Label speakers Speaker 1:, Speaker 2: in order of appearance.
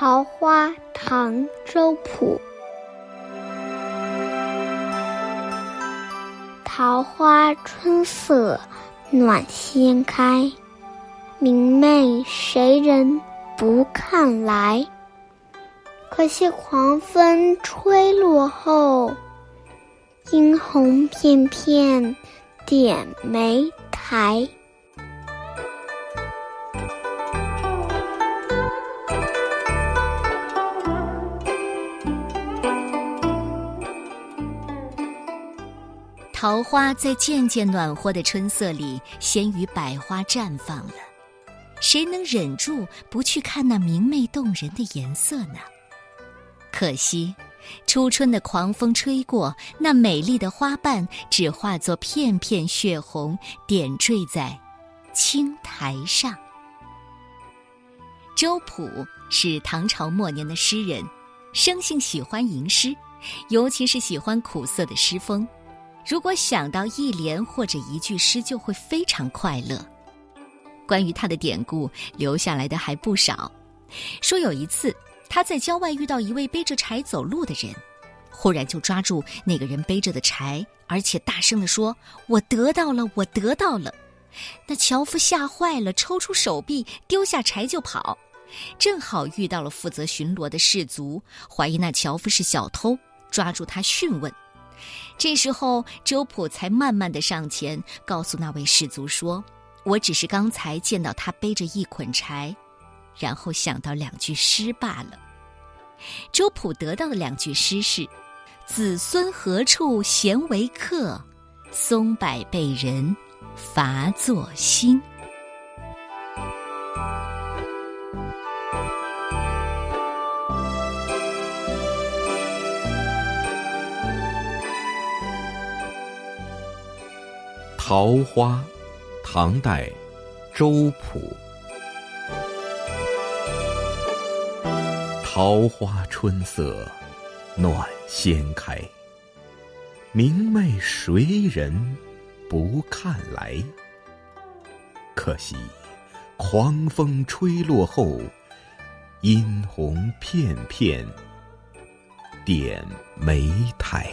Speaker 1: 桃花，唐·周朴。桃花春色暖先开，明媚谁人不看来？可惜狂风吹落后，殷红片片点梅台。
Speaker 2: 桃花在渐渐暖和的春色里，先于百花绽放了。谁能忍住不去看那明媚动人的颜色呢？可惜，初春的狂风吹过，那美丽的花瓣只化作片片血红，点缀在青苔上。周朴是唐朝末年的诗人，生性喜欢吟诗，尤其是喜欢苦涩的诗风。如果想到一联或者一句诗，就会非常快乐。关于他的典故，留下来的还不少。说有一次，他在郊外遇到一位背着柴走路的人，忽然就抓住那个人背着的柴，而且大声地说：“我得到了，我得到了！”那樵夫吓坏了，抽出手臂，丢下柴就跑。正好遇到了负责巡逻的士卒，怀疑那樵夫是小偷，抓住他讯问。这时候，周普才慢慢的上前，告诉那位士卒说：“我只是刚才见到他背着一捆柴，然后想到两句诗罢了。”周普得到的两句诗是：“子孙何处闲为客，松柏被人伐作兴。”
Speaker 3: 桃花，唐代，周朴。桃花春色暖先开，明媚谁人不看来？可惜狂风吹落后，殷红片片点梅台。